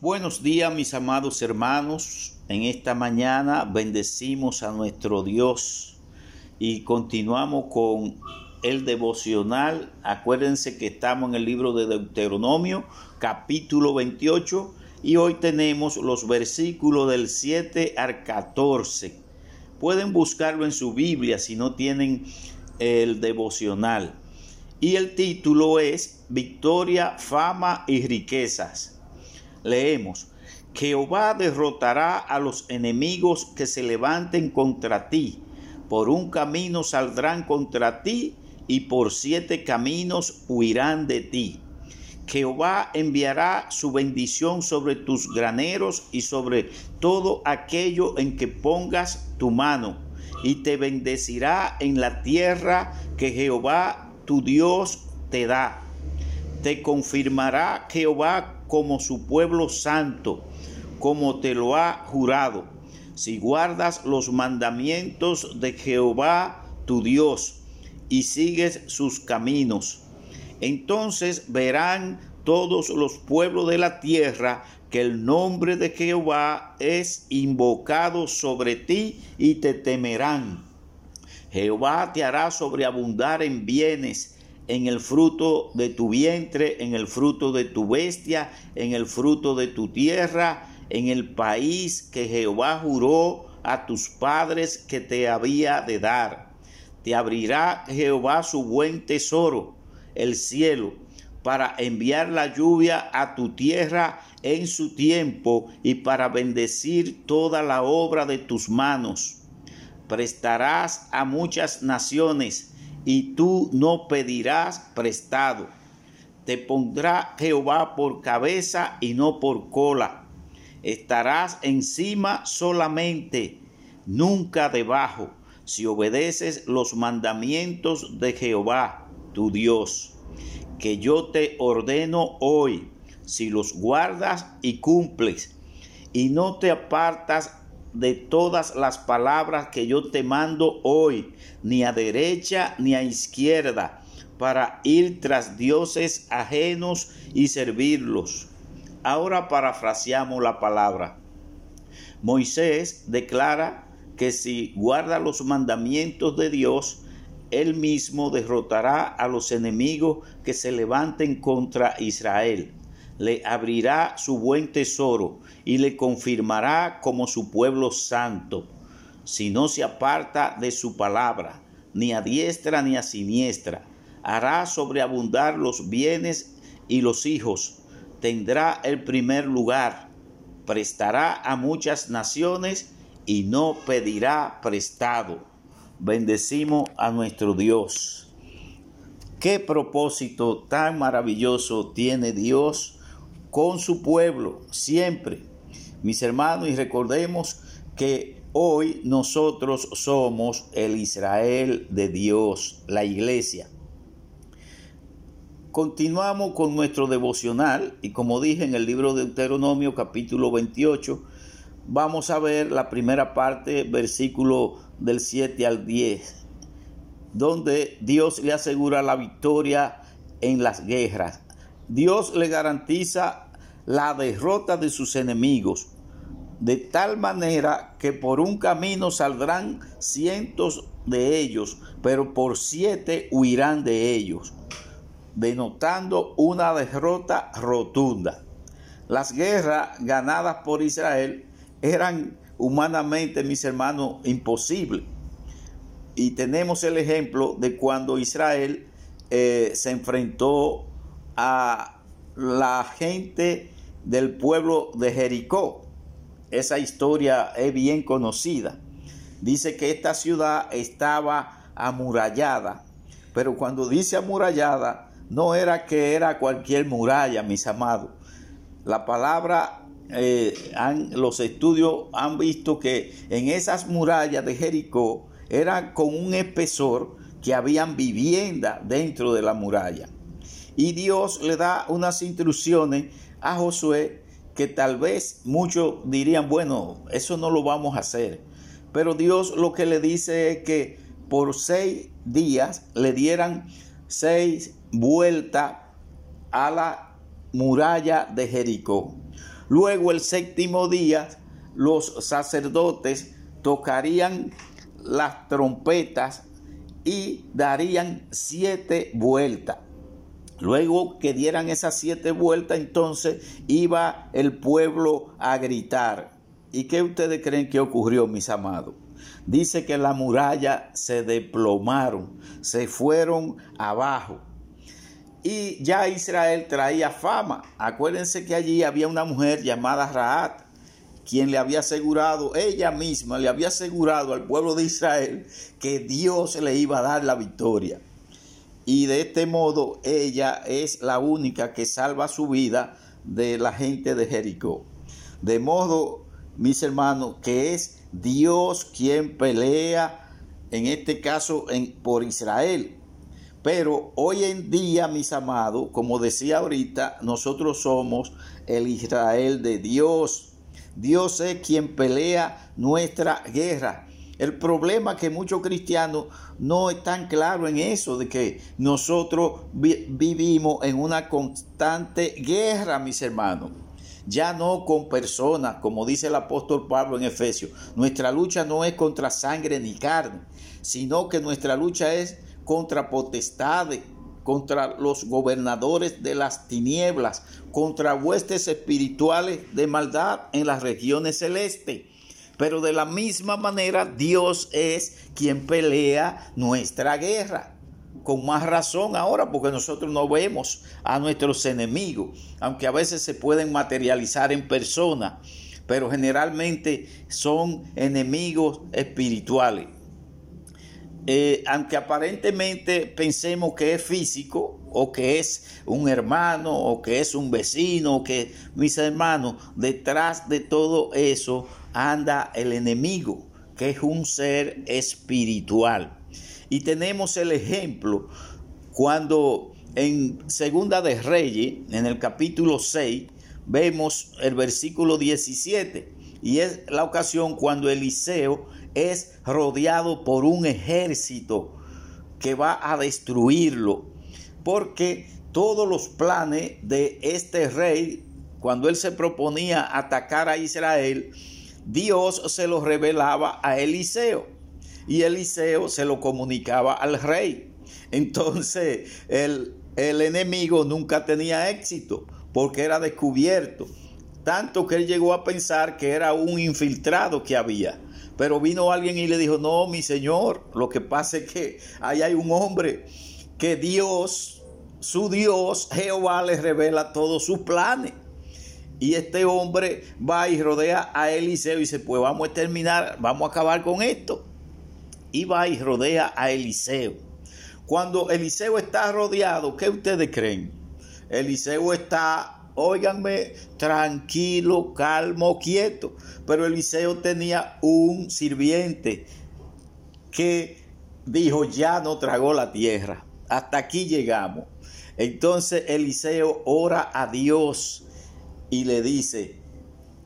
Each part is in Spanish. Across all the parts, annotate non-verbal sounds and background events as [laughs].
Buenos días mis amados hermanos. En esta mañana bendecimos a nuestro Dios y continuamos con el devocional. Acuérdense que estamos en el libro de Deuteronomio capítulo 28 y hoy tenemos los versículos del 7 al 14. Pueden buscarlo en su Biblia si no tienen el devocional. Y el título es Victoria, fama y riquezas leemos, Jehová derrotará a los enemigos que se levanten contra ti. Por un camino saldrán contra ti y por siete caminos huirán de ti. Jehová enviará su bendición sobre tus graneros y sobre todo aquello en que pongas tu mano, y te bendecirá en la tierra que Jehová tu Dios te da. Te confirmará Jehová como su pueblo santo, como te lo ha jurado, si guardas los mandamientos de Jehová tu Dios y sigues sus caminos. Entonces verán todos los pueblos de la tierra que el nombre de Jehová es invocado sobre ti y te temerán. Jehová te hará sobreabundar en bienes en el fruto de tu vientre, en el fruto de tu bestia, en el fruto de tu tierra, en el país que Jehová juró a tus padres que te había de dar. Te abrirá Jehová su buen tesoro, el cielo, para enviar la lluvia a tu tierra en su tiempo y para bendecir toda la obra de tus manos. Prestarás a muchas naciones y tú no pedirás prestado. Te pondrá Jehová por cabeza y no por cola. Estarás encima solamente, nunca debajo, si obedeces los mandamientos de Jehová, tu Dios, que yo te ordeno hoy, si los guardas y cumples, y no te apartas de todas las palabras que yo te mando hoy, ni a derecha ni a izquierda, para ir tras dioses ajenos y servirlos. Ahora parafraseamos la palabra. Moisés declara que si guarda los mandamientos de Dios, él mismo derrotará a los enemigos que se levanten contra Israel le abrirá su buen tesoro y le confirmará como su pueblo santo, si no se aparta de su palabra, ni a diestra ni a siniestra. Hará sobreabundar los bienes y los hijos, tendrá el primer lugar, prestará a muchas naciones y no pedirá prestado. Bendecimos a nuestro Dios. Qué propósito tan maravilloso tiene Dios con su pueblo siempre. Mis hermanos, y recordemos que hoy nosotros somos el Israel de Dios, la iglesia. Continuamos con nuestro devocional y como dije en el libro de Deuteronomio capítulo 28, vamos a ver la primera parte, versículo del 7 al 10, donde Dios le asegura la victoria en las guerras Dios le garantiza la derrota de sus enemigos, de tal manera que por un camino saldrán cientos de ellos, pero por siete huirán de ellos, denotando una derrota rotunda. Las guerras ganadas por Israel eran humanamente, mis hermanos, imposibles. Y tenemos el ejemplo de cuando Israel eh, se enfrentó a la gente del pueblo de Jericó. Esa historia es bien conocida. Dice que esta ciudad estaba amurallada, pero cuando dice amurallada, no era que era cualquier muralla, mis amados. La palabra, eh, los estudios han visto que en esas murallas de Jericó era con un espesor que habían vivienda dentro de la muralla. Y Dios le da unas instrucciones a Josué que tal vez muchos dirían, bueno, eso no lo vamos a hacer. Pero Dios lo que le dice es que por seis días le dieran seis vueltas a la muralla de Jericó. Luego el séptimo día los sacerdotes tocarían las trompetas y darían siete vueltas. Luego que dieran esas siete vueltas, entonces iba el pueblo a gritar. ¿Y qué ustedes creen que ocurrió, mis amados? Dice que la muralla se desplomaron, se fueron abajo. Y ya Israel traía fama. Acuérdense que allí había una mujer llamada Raat, quien le había asegurado, ella misma le había asegurado al pueblo de Israel que Dios le iba a dar la victoria. Y de este modo ella es la única que salva su vida de la gente de Jericó. De modo, mis hermanos, que es Dios quien pelea, en este caso en, por Israel. Pero hoy en día, mis amados, como decía ahorita, nosotros somos el Israel de Dios. Dios es quien pelea nuestra guerra. El problema es que muchos cristianos no están claros en eso, de que nosotros vivimos en una constante guerra, mis hermanos. Ya no con personas, como dice el apóstol Pablo en Efesios. Nuestra lucha no es contra sangre ni carne, sino que nuestra lucha es contra potestades, contra los gobernadores de las tinieblas, contra huestes espirituales de maldad en las regiones celestes. Pero de la misma manera Dios es quien pelea nuestra guerra. Con más razón ahora porque nosotros no vemos a nuestros enemigos, aunque a veces se pueden materializar en persona, pero generalmente son enemigos espirituales. Eh, aunque aparentemente pensemos que es físico o que es un hermano o que es un vecino, o que mis hermanos, detrás de todo eso anda el enemigo, que es un ser espiritual. Y tenemos el ejemplo cuando en Segunda de Reyes, en el capítulo 6, vemos el versículo 17, y es la ocasión cuando Eliseo es rodeado por un ejército que va a destruirlo, porque todos los planes de este rey, cuando él se proponía atacar a Israel, Dios se los revelaba a Eliseo y Eliseo se lo comunicaba al rey. Entonces el, el enemigo nunca tenía éxito porque era descubierto. Tanto que él llegó a pensar que era un infiltrado que había. Pero vino alguien y le dijo, no, mi señor, lo que pasa es que ahí hay un hombre que Dios, su Dios, Jehová, le revela todos sus planes. Y este hombre va y rodea a Eliseo y dice, pues vamos a terminar, vamos a acabar con esto. Y va y rodea a Eliseo. Cuando Eliseo está rodeado, ¿qué ustedes creen? Eliseo está óiganme, tranquilo, calmo, quieto. Pero Eliseo tenía un sirviente que dijo, ya no tragó la tierra, hasta aquí llegamos. Entonces Eliseo ora a Dios y le dice,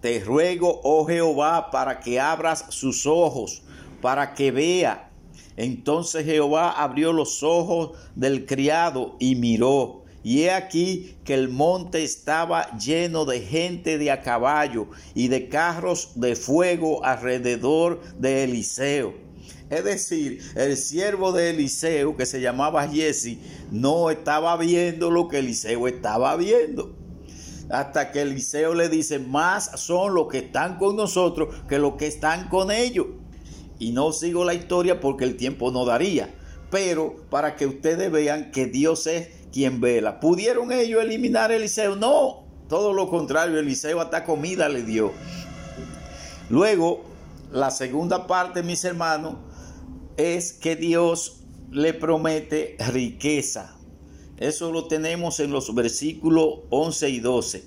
te ruego, oh Jehová, para que abras sus ojos, para que vea. Entonces Jehová abrió los ojos del criado y miró y he aquí que el monte estaba lleno de gente de a caballo y de carros de fuego alrededor de Eliseo. Es decir, el siervo de Eliseo, que se llamaba Jesse, no estaba viendo lo que Eliseo estaba viendo. Hasta que Eliseo le dice, más son los que están con nosotros que los que están con ellos. Y no sigo la historia porque el tiempo no daría. Pero para que ustedes vean que Dios es quien vela. ¿Pudieron ellos eliminar a Eliseo? No, todo lo contrario, Eliseo hasta comida le dio. Luego, la segunda parte, mis hermanos, es que Dios le promete riqueza. Eso lo tenemos en los versículos 11 y 12.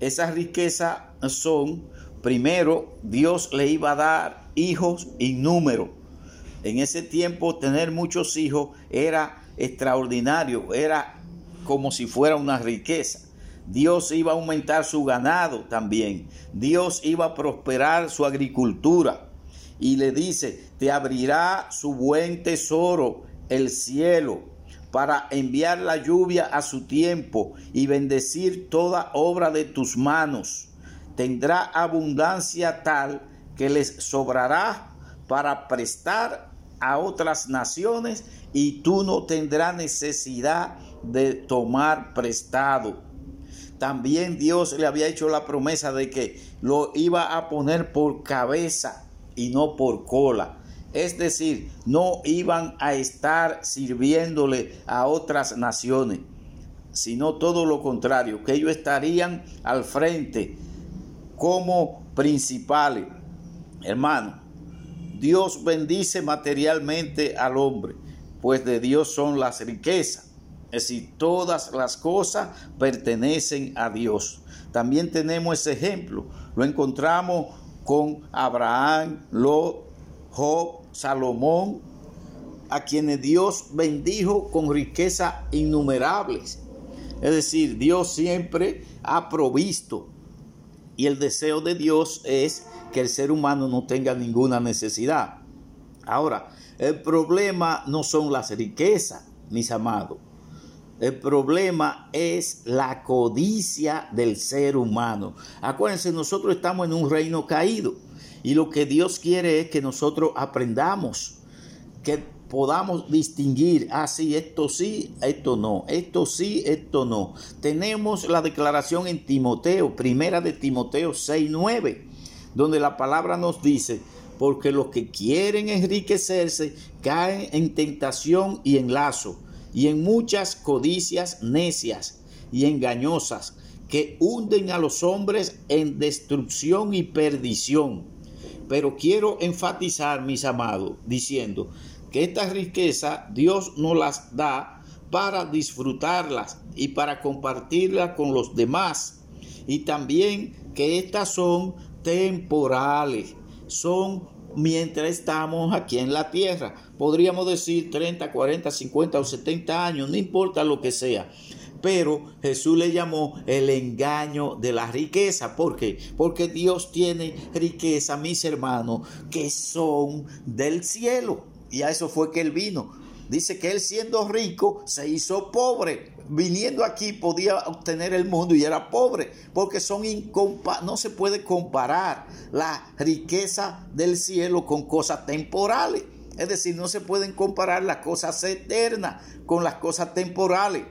Esas riquezas son, primero, Dios le iba a dar hijos y número. En ese tiempo tener muchos hijos era extraordinario, era como si fuera una riqueza. Dios iba a aumentar su ganado también. Dios iba a prosperar su agricultura. Y le dice, te abrirá su buen tesoro, el cielo, para enviar la lluvia a su tiempo y bendecir toda obra de tus manos. Tendrá abundancia tal que les sobrará para prestar a otras naciones y tú no tendrás necesidad de tomar prestado. También Dios le había hecho la promesa de que lo iba a poner por cabeza y no por cola. Es decir, no iban a estar sirviéndole a otras naciones, sino todo lo contrario, que ellos estarían al frente como principales. Hermano, Dios bendice materialmente al hombre, pues de Dios son las riquezas. Es decir, todas las cosas pertenecen a Dios. También tenemos ese ejemplo. Lo encontramos con Abraham, Lot, Job, Salomón, a quienes Dios bendijo con riquezas innumerables. Es decir, Dios siempre ha provisto. Y el deseo de Dios es que el ser humano no tenga ninguna necesidad. Ahora, el problema no son las riquezas, mis amados. El problema es la codicia del ser humano. Acuérdense, nosotros estamos en un reino caído. Y lo que Dios quiere es que nosotros aprendamos, que podamos distinguir, ah, sí, esto sí, esto no, esto sí, esto no. Tenemos la declaración en Timoteo, primera de Timoteo 6, 9, donde la palabra nos dice, porque los que quieren enriquecerse caen en tentación y en lazo, y en muchas codicias necias y engañosas, que hunden a los hombres en destrucción y perdición pero quiero enfatizar, mis amados, diciendo que esta riqueza Dios nos las da para disfrutarlas y para compartirlas con los demás. Y también que estas son temporales, son mientras estamos aquí en la tierra. Podríamos decir 30, 40, 50 o 70 años, no importa lo que sea pero Jesús le llamó el engaño de la riqueza. ¿Por qué? Porque Dios tiene riqueza, mis hermanos, que son del cielo. Y a eso fue que él vino. Dice que él siendo rico se hizo pobre. Viniendo aquí podía obtener el mundo y era pobre. Porque son no se puede comparar la riqueza del cielo con cosas temporales. Es decir, no se pueden comparar las cosas eternas con las cosas temporales.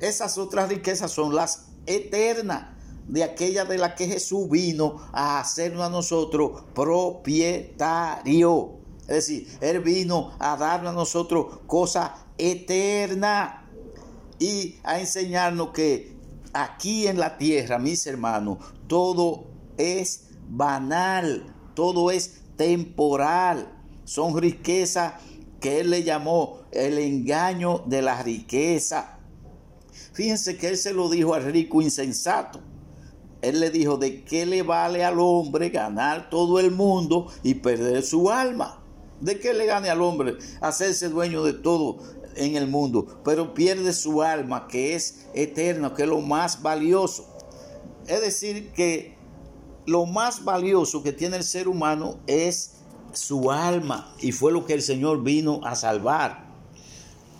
Esas otras riquezas son las eternas, de aquella de la que Jesús vino a hacernos a nosotros propietario. Es decir, Él vino a darnos a nosotros cosas eternas y a enseñarnos que aquí en la tierra, mis hermanos, todo es banal, todo es temporal. Son riquezas que Él le llamó el engaño de la riqueza Fíjense que él se lo dijo al rico insensato. Él le dijo, ¿de qué le vale al hombre ganar todo el mundo y perder su alma? ¿De qué le gane al hombre hacerse dueño de todo en el mundo, pero pierde su alma, que es eterna, que es lo más valioso? Es decir, que lo más valioso que tiene el ser humano es su alma, y fue lo que el Señor vino a salvar.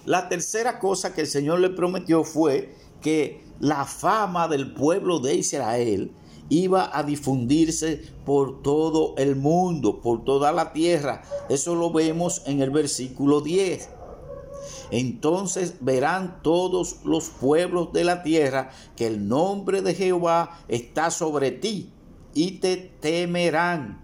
La tercera cosa que el Señor le prometió fue que la fama del pueblo de Israel iba a difundirse por todo el mundo, por toda la tierra. Eso lo vemos en el versículo 10. Entonces verán todos los pueblos de la tierra que el nombre de Jehová está sobre ti y te temerán.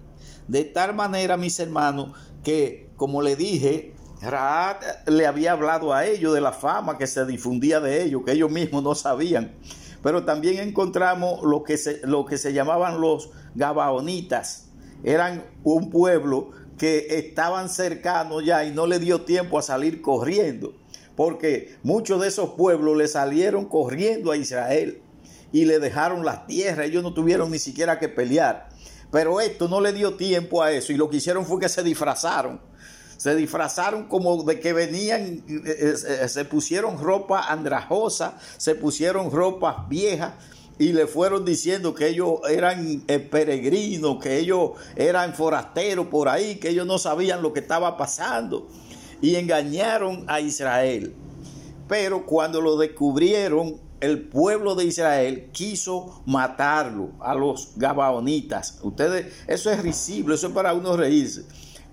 De tal manera, mis hermanos, que como le dije, Raad le había hablado a ellos de la fama que se difundía de ellos, que ellos mismos no sabían. Pero también encontramos lo que se, lo que se llamaban los Gabaonitas. Eran un pueblo que estaban cercanos ya y no le dio tiempo a salir corriendo. Porque muchos de esos pueblos le salieron corriendo a Israel y le dejaron la tierra. Ellos no tuvieron ni siquiera que pelear. Pero esto no le dio tiempo a eso y lo que hicieron fue que se disfrazaron se disfrazaron como de que venían, eh, eh, eh, se pusieron ropa andrajosa, se pusieron ropas viejas y le fueron diciendo que ellos eran peregrinos, que ellos eran forasteros por ahí, que ellos no sabían lo que estaba pasando y engañaron a Israel. Pero cuando lo descubrieron, el pueblo de Israel quiso matarlo a los gabaonitas. Ustedes, eso es risible, eso es para uno reírse.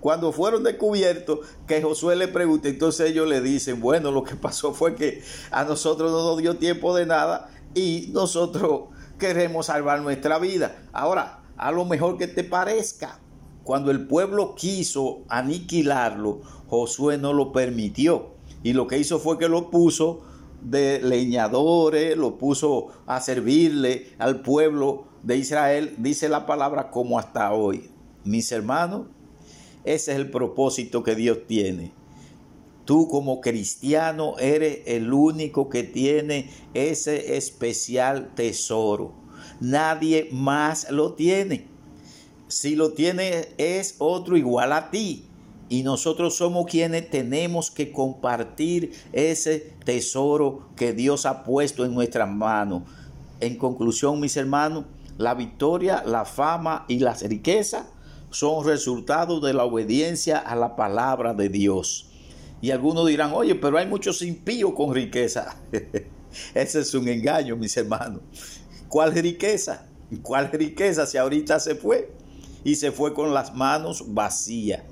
Cuando fueron descubiertos, que Josué le pregunta, entonces ellos le dicen, bueno, lo que [laughs] pasó fue que a nosotros no nos dio tiempo de nada y nosotros queremos salvar nuestra vida. Ahora, a lo mejor que te parezca, cuando el pueblo quiso aniquilarlo, Josué no lo permitió. Y lo que hizo fue que lo puso de leñadores, lo puso a servirle al pueblo de Israel, dice la palabra como hasta hoy. Mis hermanos, ese es el propósito que Dios tiene. Tú como cristiano eres el único que tiene ese especial tesoro. Nadie más lo tiene. Si lo tiene es otro igual a ti. Y nosotros somos quienes tenemos que compartir ese tesoro que Dios ha puesto en nuestras manos. En conclusión, mis hermanos, la victoria, la fama y las riquezas son resultados de la obediencia a la palabra de Dios. Y algunos dirán, oye, pero hay muchos impíos con riqueza. [laughs] Ese es un engaño, mis hermanos. ¿Cuál riqueza? ¿Cuál riqueza si ahorita se fue? Y se fue con las manos vacías.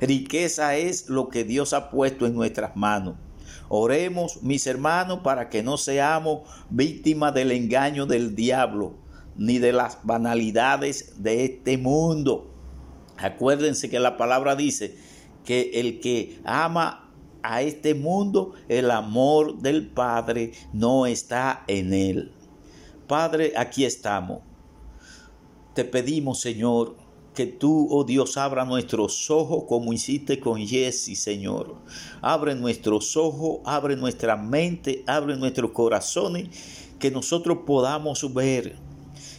Riqueza es lo que Dios ha puesto en nuestras manos. Oremos, mis hermanos, para que no seamos víctimas del engaño del diablo, ni de las banalidades de este mundo. Acuérdense que la palabra dice que el que ama a este mundo, el amor del Padre no está en él. Padre, aquí estamos. Te pedimos, Señor, que tú, oh Dios, abra nuestros ojos como hiciste con Jesse, Señor. Abre nuestros ojos, abre nuestra mente, abre nuestros corazones, que nosotros podamos ver,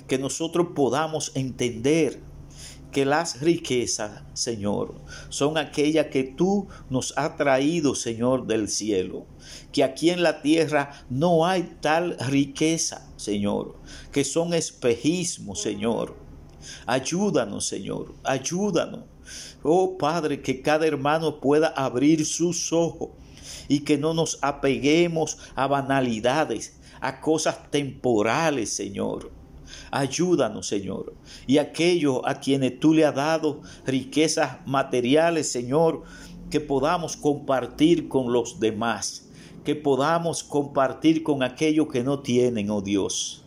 que nosotros podamos entender que las riquezas, Señor, son aquellas que tú nos has traído, Señor, del cielo. Que aquí en la tierra no hay tal riqueza, Señor, que son espejismos, Señor. Ayúdanos, Señor, ayúdanos. Oh Padre, que cada hermano pueda abrir sus ojos y que no nos apeguemos a banalidades, a cosas temporales, Señor Ayúdanos, Señor. Y aquellos a quienes tú le has dado riquezas materiales, Señor, que podamos compartir con los demás, que podamos compartir con aquellos que no tienen, oh Dios.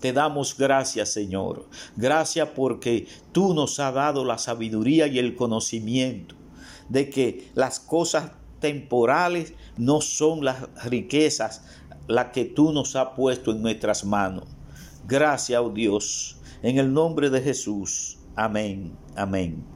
Te damos gracias, Señor. Gracias porque tú nos has dado la sabiduría y el conocimiento de que las cosas temporales no son las riquezas las que tú nos has puesto en nuestras manos. Gracias, oh Dios, en el nombre de Jesús. Amén, amén.